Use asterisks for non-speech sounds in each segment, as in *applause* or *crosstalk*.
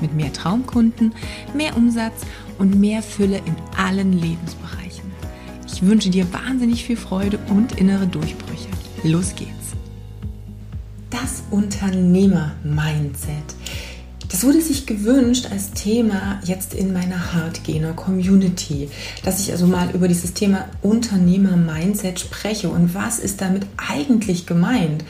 mit mehr Traumkunden, mehr Umsatz und mehr Fülle in allen Lebensbereichen. Ich wünsche dir wahnsinnig viel Freude und innere Durchbrüche. Los geht's! Das Unternehmer-Mindset. Das wurde sich gewünscht als Thema jetzt in meiner Hardgainer Community, dass ich also mal über dieses Thema Unternehmer-Mindset spreche und was ist damit eigentlich gemeint.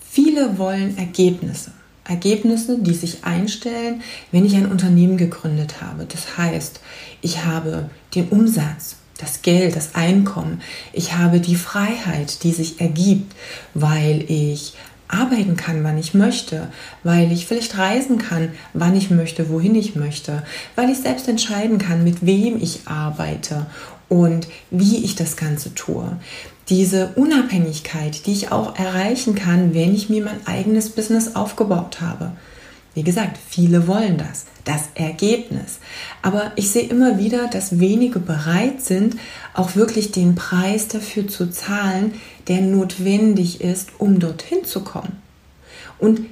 Viele wollen Ergebnisse. Ergebnisse, die sich einstellen, wenn ich ein Unternehmen gegründet habe. Das heißt, ich habe den Umsatz, das Geld, das Einkommen. Ich habe die Freiheit, die sich ergibt, weil ich arbeiten kann, wann ich möchte, weil ich vielleicht reisen kann, wann ich möchte, wohin ich möchte, weil ich selbst entscheiden kann, mit wem ich arbeite und wie ich das Ganze tue diese Unabhängigkeit, die ich auch erreichen kann, wenn ich mir mein eigenes Business aufgebaut habe. Wie gesagt, viele wollen das, das Ergebnis. Aber ich sehe immer wieder, dass wenige bereit sind, auch wirklich den Preis dafür zu zahlen, der notwendig ist, um dorthin zu kommen. Und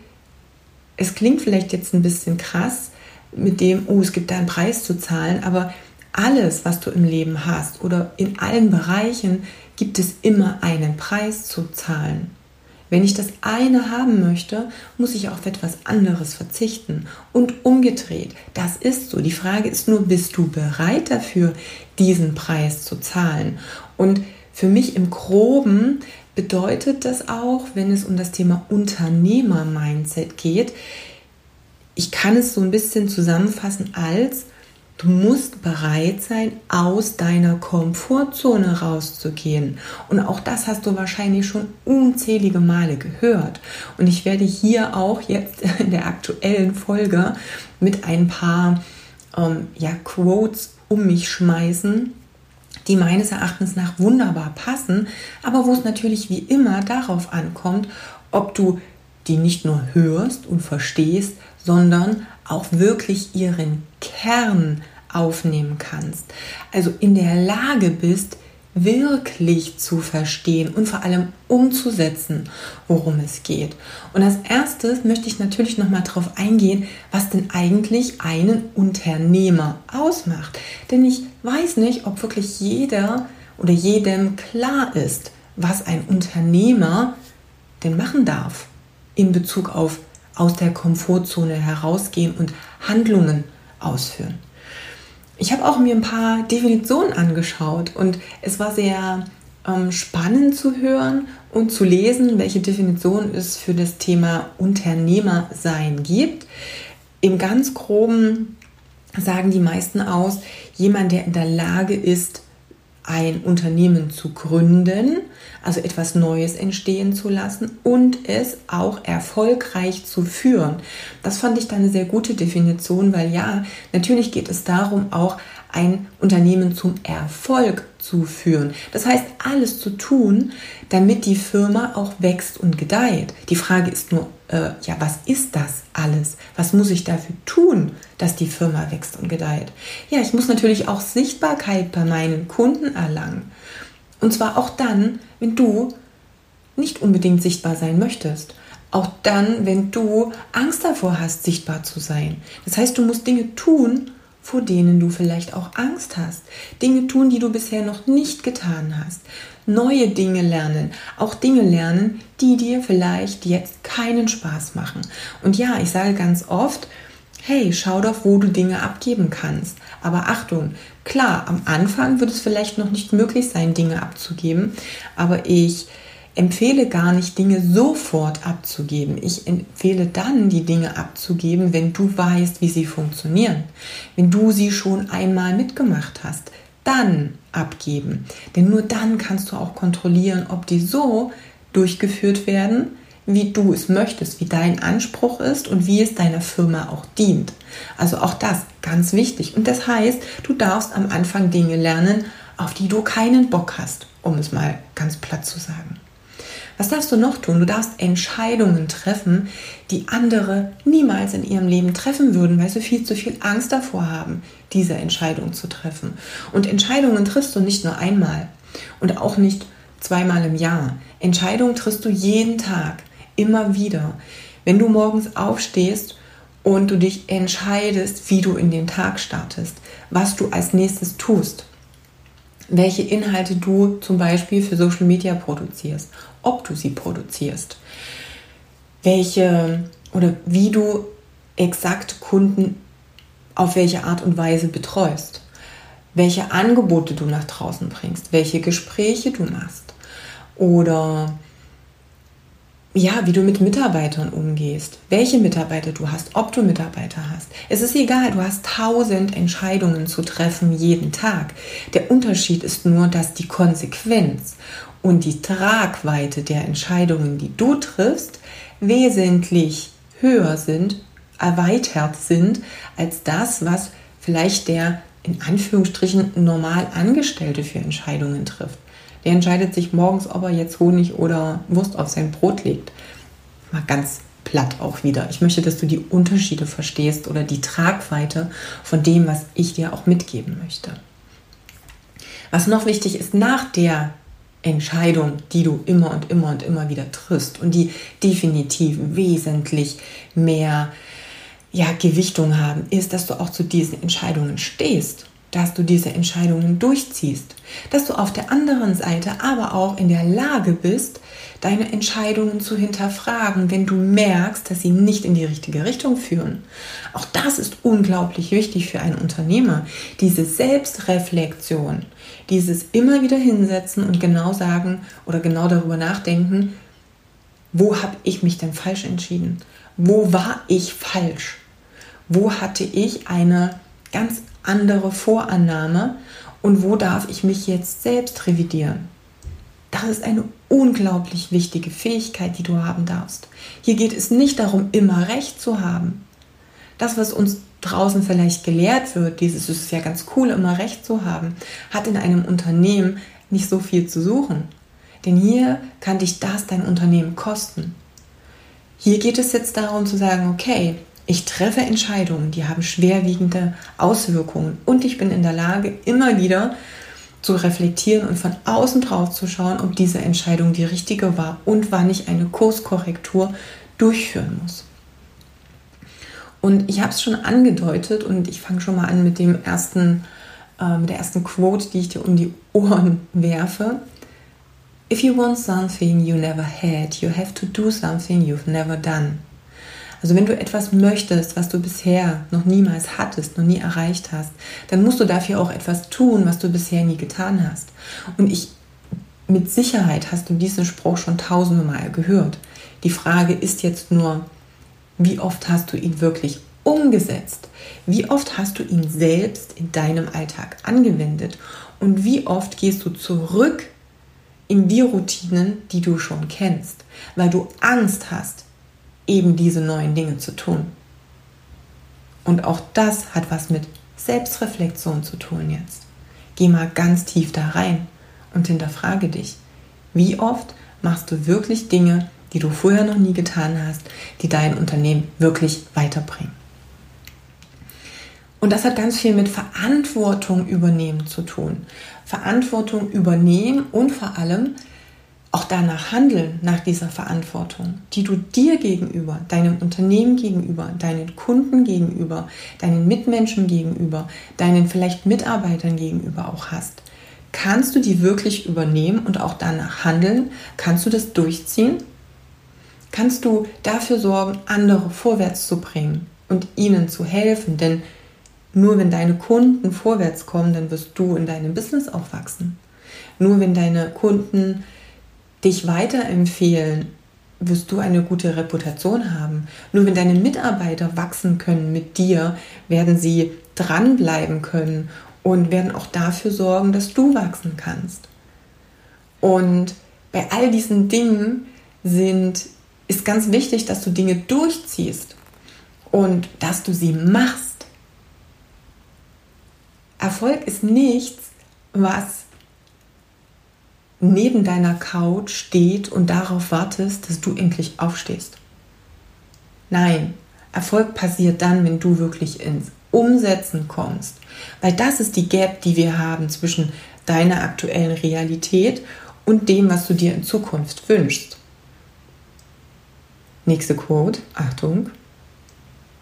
es klingt vielleicht jetzt ein bisschen krass mit dem, oh, es gibt da einen Preis zu zahlen, aber alles, was du im Leben hast oder in allen Bereichen, gibt es immer einen Preis zu zahlen. Wenn ich das eine haben möchte, muss ich auf etwas anderes verzichten. Und umgedreht, das ist so. Die Frage ist nur, bist du bereit dafür, diesen Preis zu zahlen? Und für mich im groben bedeutet das auch, wenn es um das Thema Unternehmer-Mindset geht, ich kann es so ein bisschen zusammenfassen als, Du musst bereit sein, aus deiner Komfortzone rauszugehen. Und auch das hast du wahrscheinlich schon unzählige Male gehört. Und ich werde hier auch jetzt *laughs* in der aktuellen Folge mit ein paar ähm, ja, Quotes um mich schmeißen, die meines Erachtens nach wunderbar passen, aber wo es natürlich wie immer darauf ankommt, ob du die nicht nur hörst und verstehst, sondern auch wirklich ihren Kern aufnehmen kannst. Also in der Lage bist, wirklich zu verstehen und vor allem umzusetzen, worum es geht. Und als erstes möchte ich natürlich noch mal darauf eingehen, was denn eigentlich einen Unternehmer ausmacht. Denn ich weiß nicht, ob wirklich jeder oder jedem klar ist, was ein Unternehmer denn machen darf in Bezug auf aus der Komfortzone herausgehen und Handlungen ausführen. Ich habe auch mir ein paar Definitionen angeschaut und es war sehr ähm, spannend zu hören und zu lesen, welche Definition es für das Thema Unternehmersein gibt. Im ganz groben sagen die meisten aus, jemand, der in der Lage ist, ein Unternehmen zu gründen, also etwas Neues entstehen zu lassen und es auch erfolgreich zu führen. Das fand ich dann eine sehr gute Definition, weil ja, natürlich geht es darum, auch ein Unternehmen zum Erfolg zu führen. Das heißt, alles zu tun, damit die Firma auch wächst und gedeiht. Die Frage ist nur, äh, ja, was ist das alles? Was muss ich dafür tun, dass die Firma wächst und gedeiht? Ja, ich muss natürlich auch Sichtbarkeit bei meinen Kunden erlangen. Und zwar auch dann, wenn du nicht unbedingt sichtbar sein möchtest. Auch dann, wenn du Angst davor hast, sichtbar zu sein. Das heißt, du musst Dinge tun, vor denen du vielleicht auch Angst hast. Dinge tun, die du bisher noch nicht getan hast. Neue Dinge lernen. Auch Dinge lernen, die dir vielleicht jetzt keinen Spaß machen. Und ja, ich sage ganz oft, hey, schau doch, wo du Dinge abgeben kannst. Aber Achtung, klar, am Anfang wird es vielleicht noch nicht möglich sein, Dinge abzugeben. Aber ich empfehle gar nicht, Dinge sofort abzugeben. Ich empfehle dann, die Dinge abzugeben, wenn du weißt, wie sie funktionieren. Wenn du sie schon einmal mitgemacht hast, dann abgeben. Denn nur dann kannst du auch kontrollieren, ob die so durchgeführt werden, wie du es möchtest, wie dein Anspruch ist und wie es deiner Firma auch dient. Also auch das ganz wichtig. Und das heißt, du darfst am Anfang Dinge lernen, auf die du keinen Bock hast, um es mal ganz platt zu sagen. Was darfst du noch tun? Du darfst Entscheidungen treffen, die andere niemals in ihrem Leben treffen würden, weil sie viel zu viel Angst davor haben, diese Entscheidung zu treffen. Und Entscheidungen triffst du nicht nur einmal und auch nicht zweimal im Jahr. Entscheidungen triffst du jeden Tag, immer wieder. Wenn du morgens aufstehst und du dich entscheidest, wie du in den Tag startest, was du als nächstes tust, welche Inhalte du zum Beispiel für Social Media produzierst, ob du sie produzierst, welche oder wie du exakt Kunden auf welche Art und Weise betreust, welche Angebote du nach draußen bringst, welche Gespräche du machst oder ja, wie du mit Mitarbeitern umgehst, welche Mitarbeiter du hast, ob du Mitarbeiter hast. Es ist egal, du hast tausend Entscheidungen zu treffen jeden Tag. Der Unterschied ist nur, dass die Konsequenz und die Tragweite der Entscheidungen, die du triffst, wesentlich höher sind, erweitert sind, als das, was vielleicht der in Anführungsstrichen normal Angestellte für Entscheidungen trifft. Der entscheidet sich morgens, ob er jetzt Honig oder Wurst auf sein Brot legt. Mal ganz platt auch wieder. Ich möchte, dass du die Unterschiede verstehst oder die Tragweite von dem, was ich dir auch mitgeben möchte. Was noch wichtig ist, nach der Entscheidung, die du immer und immer und immer wieder triffst und die definitiv wesentlich mehr ja, Gewichtung haben, ist, dass du auch zu diesen Entscheidungen stehst dass du diese Entscheidungen durchziehst, dass du auf der anderen Seite aber auch in der Lage bist, deine Entscheidungen zu hinterfragen, wenn du merkst, dass sie nicht in die richtige Richtung führen. Auch das ist unglaublich wichtig für einen Unternehmer, diese Selbstreflexion, dieses immer wieder hinsetzen und genau sagen oder genau darüber nachdenken, wo habe ich mich denn falsch entschieden? Wo war ich falsch? Wo hatte ich eine ganz andere Vorannahme und wo darf ich mich jetzt selbst revidieren. Das ist eine unglaublich wichtige Fähigkeit, die du haben darfst. Hier geht es nicht darum, immer recht zu haben. Das, was uns draußen vielleicht gelehrt wird, dieses ist ja ganz cool, immer recht zu haben, hat in einem Unternehmen nicht so viel zu suchen. Denn hier kann dich das dein Unternehmen kosten. Hier geht es jetzt darum zu sagen, okay, ich treffe Entscheidungen, die haben schwerwiegende Auswirkungen und ich bin in der Lage, immer wieder zu reflektieren und von außen drauf zu schauen, ob diese Entscheidung die richtige war und wann ich eine Kurskorrektur durchführen muss. Und ich habe es schon angedeutet und ich fange schon mal an mit dem ersten, äh, mit der ersten Quote, die ich dir um die Ohren werfe. If you want something you never had, you have to do something you've never done. Also wenn du etwas möchtest, was du bisher noch niemals hattest, noch nie erreicht hast, dann musst du dafür auch etwas tun, was du bisher nie getan hast. Und ich mit Sicherheit hast du diesen Spruch schon tausende Mal gehört. Die Frage ist jetzt nur, wie oft hast du ihn wirklich umgesetzt? Wie oft hast du ihn selbst in deinem Alltag angewendet? Und wie oft gehst du zurück in die Routinen, die du schon kennst, weil du Angst hast, eben diese neuen Dinge zu tun. Und auch das hat was mit Selbstreflexion zu tun jetzt. Geh mal ganz tief da rein und hinterfrage dich, wie oft machst du wirklich Dinge, die du vorher noch nie getan hast, die dein Unternehmen wirklich weiterbringen. Und das hat ganz viel mit Verantwortung übernehmen zu tun. Verantwortung übernehmen und vor allem auch danach handeln, nach dieser Verantwortung, die du dir gegenüber, deinem Unternehmen gegenüber, deinen Kunden gegenüber, deinen Mitmenschen gegenüber, deinen vielleicht Mitarbeitern gegenüber auch hast. Kannst du die wirklich übernehmen und auch danach handeln? Kannst du das durchziehen? Kannst du dafür sorgen, andere vorwärts zu bringen und ihnen zu helfen? Denn nur wenn deine Kunden vorwärts kommen, dann wirst du in deinem Business auch wachsen. Nur wenn deine Kunden dich weiterempfehlen, wirst du eine gute Reputation haben. Nur wenn deine Mitarbeiter wachsen können mit dir, werden sie dranbleiben können und werden auch dafür sorgen, dass du wachsen kannst. Und bei all diesen Dingen sind ist ganz wichtig, dass du Dinge durchziehst und dass du sie machst. Erfolg ist nichts, was neben deiner Couch steht und darauf wartest, dass du endlich aufstehst. Nein, Erfolg passiert dann, wenn du wirklich ins Umsetzen kommst. Weil das ist die Gap, die wir haben zwischen deiner aktuellen Realität und dem, was du dir in Zukunft wünschst. Nächste Quote, Achtung.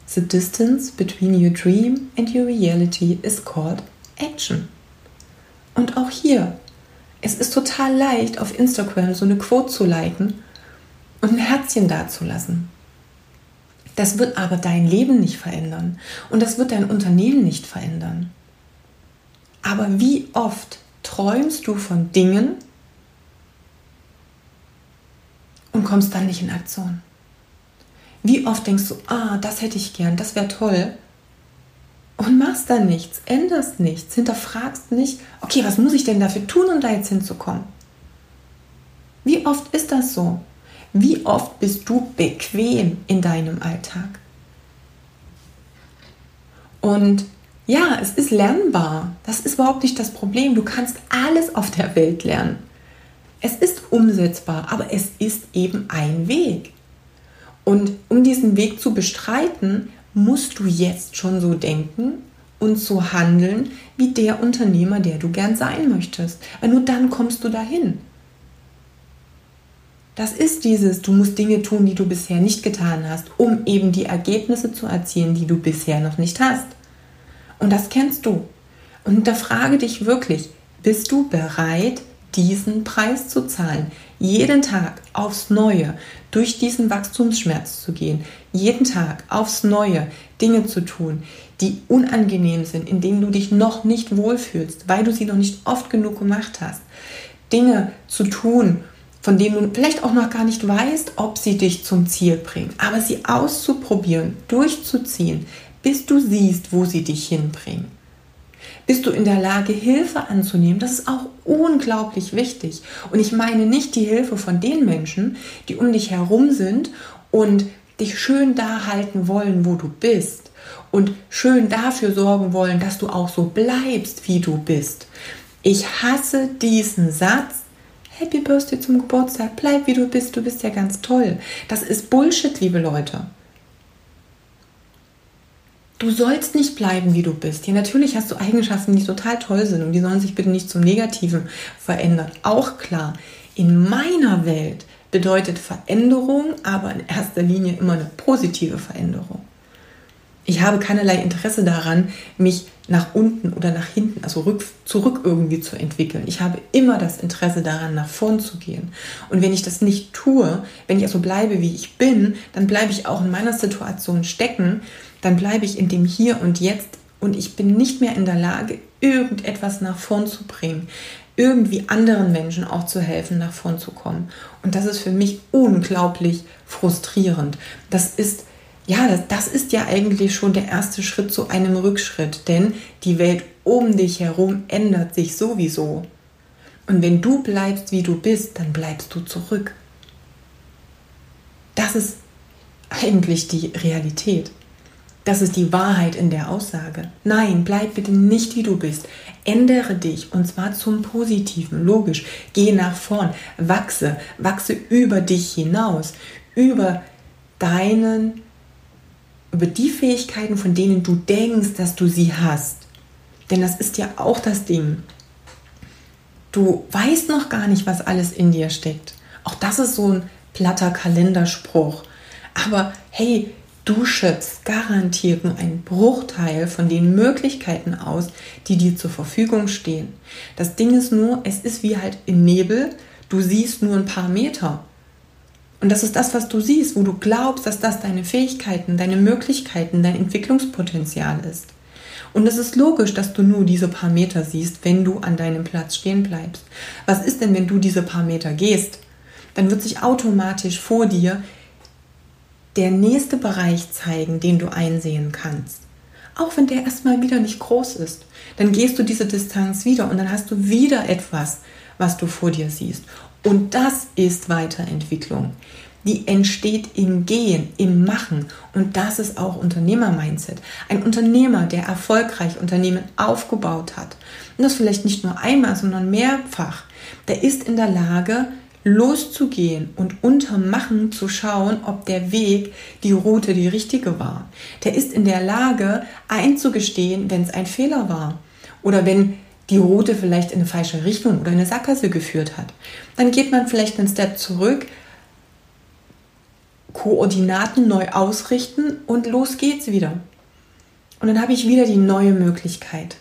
The distance between your dream and your reality is called action. Und auch hier, es ist total leicht, auf Instagram so eine Quote zu liken und ein Herzchen dazulassen. Das wird aber dein Leben nicht verändern und das wird dein Unternehmen nicht verändern. Aber wie oft träumst du von Dingen und kommst dann nicht in Aktion? Wie oft denkst du, ah, das hätte ich gern, das wäre toll und machst dann nichts, änderst nichts, hinterfragst nicht, okay, was muss ich denn dafür tun, um da jetzt hinzukommen? Wie oft ist das so? Wie oft bist du bequem in deinem Alltag? Und ja, es ist lernbar. Das ist überhaupt nicht das Problem. Du kannst alles auf der Welt lernen. Es ist umsetzbar, aber es ist eben ein Weg. Und um diesen Weg zu bestreiten, musst du jetzt schon so denken und so handeln wie der Unternehmer, der du gern sein möchtest. Weil nur dann kommst du dahin. Das ist dieses, du musst Dinge tun, die du bisher nicht getan hast, um eben die Ergebnisse zu erzielen, die du bisher noch nicht hast. Und das kennst du. Und da frage dich wirklich, bist du bereit, diesen Preis zu zahlen? Jeden Tag aufs Neue durch diesen Wachstumsschmerz zu gehen, jeden Tag aufs Neue Dinge zu tun, die unangenehm sind, in denen du dich noch nicht wohlfühlst, weil du sie noch nicht oft genug gemacht hast. Dinge zu tun, von denen du vielleicht auch noch gar nicht weißt, ob sie dich zum Ziel bringen. Aber sie auszuprobieren, durchzuziehen, bis du siehst, wo sie dich hinbringen. Bist du in der Lage, Hilfe anzunehmen? Das ist auch unglaublich wichtig. Und ich meine nicht die Hilfe von den Menschen, die um dich herum sind und dich schön da halten wollen, wo du bist. Und schön dafür sorgen wollen, dass du auch so bleibst, wie du bist. Ich hasse diesen Satz, Happy Birthday zum Geburtstag, bleib wie du bist, du bist ja ganz toll. Das ist Bullshit, liebe Leute. Du sollst nicht bleiben, wie du bist. Ja, natürlich hast du Eigenschaften, die total toll sind und die sollen sich bitte nicht zum Negativen verändern. Auch klar, in meiner Welt bedeutet Veränderung aber in erster Linie immer eine positive Veränderung. Ich habe keinerlei Interesse daran, mich nach unten oder nach hinten, also rück, zurück irgendwie zu entwickeln. Ich habe immer das Interesse daran, nach vorn zu gehen. Und wenn ich das nicht tue, wenn ich also bleibe, wie ich bin, dann bleibe ich auch in meiner Situation stecken, dann bleibe ich in dem Hier und Jetzt und ich bin nicht mehr in der Lage, irgendetwas nach vorn zu bringen, irgendwie anderen Menschen auch zu helfen, nach vorn zu kommen. Und das ist für mich unglaublich frustrierend. Das ist ja, das, das ist ja eigentlich schon der erste Schritt zu einem Rückschritt, denn die Welt um dich herum ändert sich sowieso. Und wenn du bleibst, wie du bist, dann bleibst du zurück. Das ist eigentlich die Realität. Das ist die Wahrheit in der Aussage. Nein, bleib bitte nicht wie du bist. Ändere dich und zwar zum Positiven. Logisch. Geh nach vorn. Wachse. Wachse über dich hinaus. Über deinen über die Fähigkeiten, von denen du denkst, dass du sie hast. Denn das ist ja auch das Ding. Du weißt noch gar nicht, was alles in dir steckt. Auch das ist so ein platter Kalenderspruch. Aber hey, du schöpfst garantiert nur einen Bruchteil von den Möglichkeiten aus, die dir zur Verfügung stehen. Das Ding ist nur, es ist wie halt im Nebel, du siehst nur ein paar Meter. Und das ist das, was du siehst, wo du glaubst, dass das deine Fähigkeiten, deine Möglichkeiten, dein Entwicklungspotenzial ist. Und es ist logisch, dass du nur diese paar Meter siehst, wenn du an deinem Platz stehen bleibst. Was ist denn, wenn du diese paar Meter gehst? Dann wird sich automatisch vor dir der nächste Bereich zeigen, den du einsehen kannst. Auch wenn der erstmal wieder nicht groß ist. Dann gehst du diese Distanz wieder und dann hast du wieder etwas, was du vor dir siehst. Und das ist Weiterentwicklung. die entsteht im Gehen, im Machen. Und das ist auch Unternehmer-Mindset. Ein Unternehmer, der erfolgreich Unternehmen aufgebaut hat, und das vielleicht nicht nur einmal, sondern mehrfach, der ist in der Lage, loszugehen und unter Machen zu schauen, ob der Weg, die Route die richtige war. Der ist in der Lage einzugestehen, wenn es ein Fehler war oder wenn die Route vielleicht in eine falsche Richtung oder in eine Sackgasse geführt hat. Dann geht man vielleicht einen Step zurück, Koordinaten neu ausrichten und los geht's wieder. Und dann habe ich wieder die neue Möglichkeit.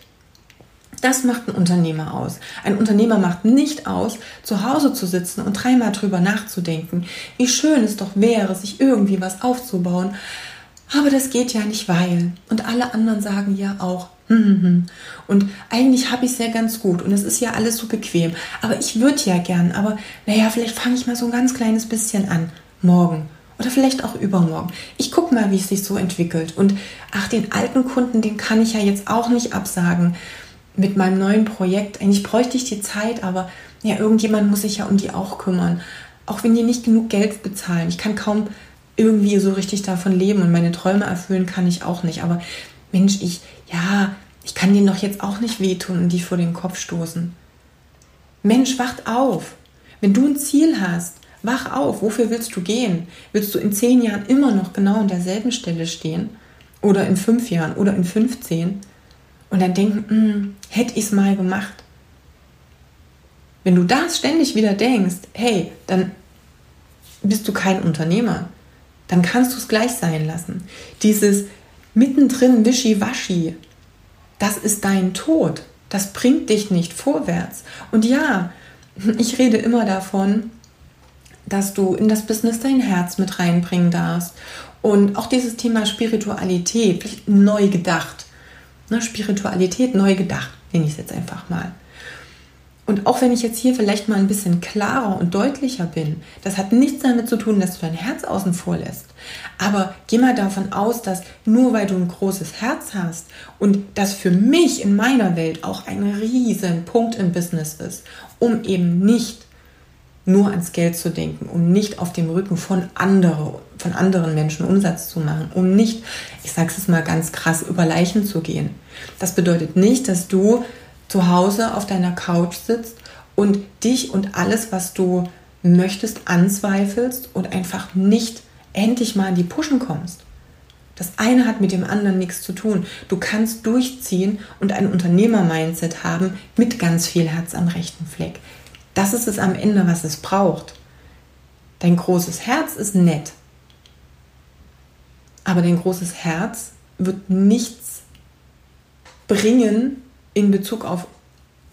Das macht ein Unternehmer aus. Ein Unternehmer macht nicht aus, zu Hause zu sitzen und dreimal drüber nachzudenken, wie schön es doch wäre, sich irgendwie was aufzubauen. Aber das geht ja nicht, weil. Und alle anderen sagen ja auch, hm, hm, hm. und eigentlich habe ich es ja ganz gut und es ist ja alles so bequem. Aber ich würde ja gern, aber naja, vielleicht fange ich mal so ein ganz kleines bisschen an. Morgen oder vielleicht auch übermorgen. Ich gucke mal, wie es sich so entwickelt. Und ach, den alten Kunden, den kann ich ja jetzt auch nicht absagen mit meinem neuen Projekt. Eigentlich bräuchte ich die Zeit, aber ja, irgendjemand muss sich ja um die auch kümmern. Auch wenn die nicht genug Geld bezahlen. Ich kann kaum irgendwie so richtig davon leben und meine Träume erfüllen kann ich auch nicht. Aber Mensch, ich, ja, ich kann denen doch jetzt auch nicht wehtun und die vor den Kopf stoßen. Mensch, wacht auf. Wenn du ein Ziel hast, wach auf. Wofür willst du gehen? Willst du in zehn Jahren immer noch genau an derselben Stelle stehen? Oder in fünf Jahren oder in 15? Und dann denken, hm, hätte ich es mal gemacht. Wenn du das ständig wieder denkst, hey, dann bist du kein Unternehmer. Dann kannst du es gleich sein lassen. Dieses mittendrin wischiwaschi, das ist dein Tod. Das bringt dich nicht vorwärts. Und ja, ich rede immer davon, dass du in das Business dein Herz mit reinbringen darfst. Und auch dieses Thema Spiritualität, neu gedacht ne, Spiritualität neu gedacht, nenne ich es jetzt einfach mal. Und auch wenn ich jetzt hier vielleicht mal ein bisschen klarer und deutlicher bin, das hat nichts damit zu tun, dass du dein Herz außen vor lässt. Aber geh mal davon aus, dass nur weil du ein großes Herz hast und das für mich in meiner Welt auch ein riesen Punkt im Business ist, um eben nicht nur ans Geld zu denken, um nicht auf dem Rücken von, andere, von anderen Menschen Umsatz zu machen, um nicht, ich sage es mal ganz krass, über Leichen zu gehen. Das bedeutet nicht, dass du zu Hause auf deiner Couch sitzt und dich und alles, was du möchtest, anzweifelst und einfach nicht endlich mal in die Puschen kommst. Das eine hat mit dem anderen nichts zu tun. Du kannst durchziehen und ein Unternehmer-Mindset haben mit ganz viel Herz am rechten Fleck. Das ist es am Ende, was es braucht. Dein großes Herz ist nett. Aber dein großes Herz wird nichts bringen in Bezug auf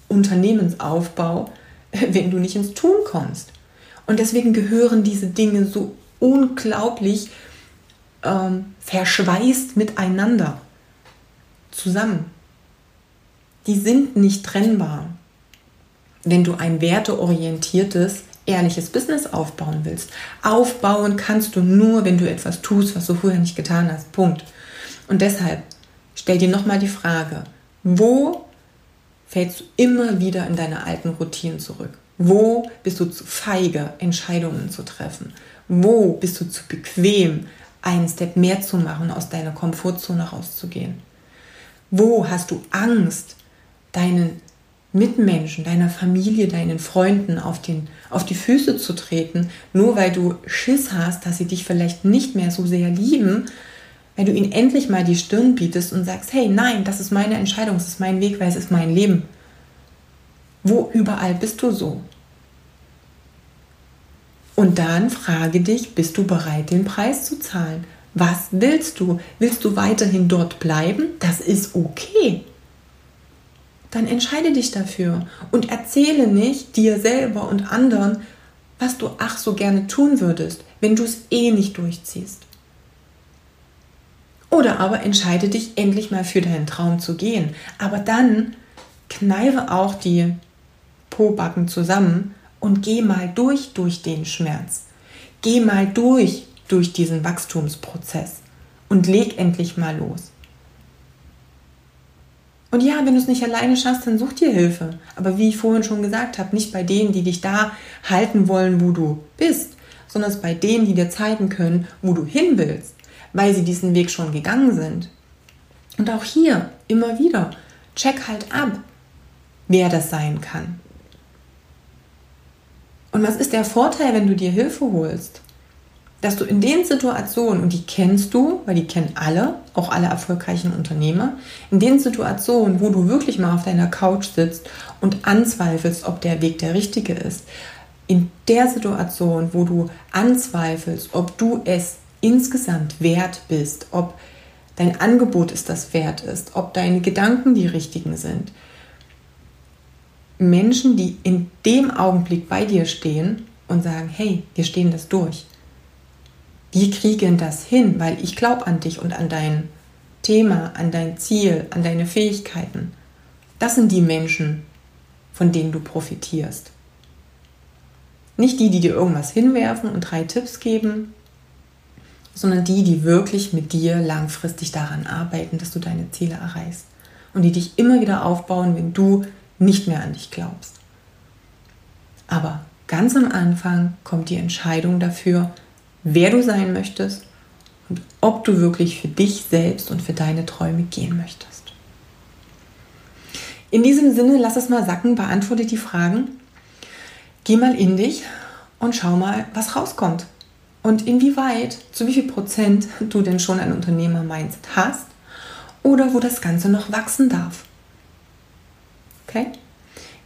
Unternehmensaufbau, *laughs* wenn du nicht ins Tun kommst. Und deswegen gehören diese Dinge so unglaublich ähm, verschweißt miteinander zusammen. Die sind nicht trennbar wenn du ein werteorientiertes, ehrliches Business aufbauen willst. Aufbauen kannst du nur, wenn du etwas tust, was du vorher nicht getan hast. Punkt. Und deshalb stell dir nochmal die Frage, wo fällst du immer wieder in deine alten Routinen zurück? Wo bist du zu feige, Entscheidungen zu treffen? Wo bist du zu bequem, einen Step mehr zu machen, aus deiner Komfortzone rauszugehen? Wo hast du Angst, deinen Mitmenschen, deiner Familie, deinen Freunden auf, den, auf die Füße zu treten, nur weil du Schiss hast, dass sie dich vielleicht nicht mehr so sehr lieben, wenn du ihnen endlich mal die Stirn bietest und sagst, hey, nein, das ist meine Entscheidung, es ist mein Weg, weil es ist mein Leben. Wo überall bist du so? Und dann frage dich, bist du bereit, den Preis zu zahlen? Was willst du? Willst du weiterhin dort bleiben? Das ist okay dann entscheide dich dafür und erzähle nicht dir selber und anderen, was du ach so gerne tun würdest, wenn du es eh nicht durchziehst. Oder aber entscheide dich endlich mal für deinen Traum zu gehen. Aber dann kneife auch die Pobacken zusammen und geh mal durch durch den Schmerz. Geh mal durch durch diesen Wachstumsprozess und leg endlich mal los. Und ja, wenn du es nicht alleine schaffst, dann such dir Hilfe. Aber wie ich vorhin schon gesagt habe, nicht bei denen, die dich da halten wollen, wo du bist, sondern es bei denen, die dir zeigen können, wo du hin willst, weil sie diesen Weg schon gegangen sind. Und auch hier immer wieder, check halt ab, wer das sein kann. Und was ist der Vorteil, wenn du dir Hilfe holst? Dass du in den Situationen, und die kennst du, weil die kennen alle, auch alle erfolgreichen Unternehmer, in den Situationen, wo du wirklich mal auf deiner Couch sitzt und anzweifelst, ob der Weg der richtige ist, in der Situation, wo du anzweifelst, ob du es insgesamt wert bist, ob dein Angebot es das wert ist, ob deine Gedanken die richtigen sind, Menschen, die in dem Augenblick bei dir stehen und sagen, hey, wir stehen das durch. Wir kriegen das hin, weil ich glaube an dich und an dein Thema, an dein Ziel, an deine Fähigkeiten. Das sind die Menschen, von denen du profitierst. Nicht die, die dir irgendwas hinwerfen und drei Tipps geben, sondern die, die wirklich mit dir langfristig daran arbeiten, dass du deine Ziele erreichst. Und die dich immer wieder aufbauen, wenn du nicht mehr an dich glaubst. Aber ganz am Anfang kommt die Entscheidung dafür, wer du sein möchtest und ob du wirklich für dich selbst und für deine Träume gehen möchtest. In diesem Sinne, lass es mal sacken, beantworte die Fragen, geh mal in dich und schau mal, was rauskommt. Und inwieweit, zu wie viel Prozent du denn schon ein Unternehmer-Mindset hast oder wo das Ganze noch wachsen darf. Okay?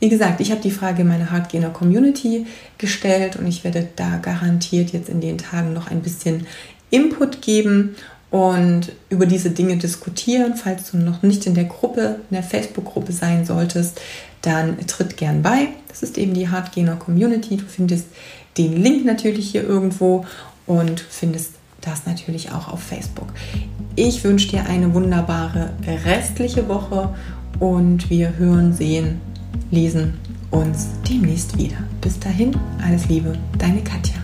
Wie gesagt, ich habe die Frage in meiner Hardgainer Community gestellt und ich werde da garantiert jetzt in den Tagen noch ein bisschen Input geben und über diese Dinge diskutieren. Falls du noch nicht in der Gruppe, in der Facebook-Gruppe sein solltest, dann tritt gern bei. Das ist eben die Hardgainer Community. Du findest den Link natürlich hier irgendwo und findest das natürlich auch auf Facebook. Ich wünsche dir eine wunderbare restliche Woche und wir hören, sehen, lesen uns demnächst wieder. Bis dahin, alles Liebe, deine Katja.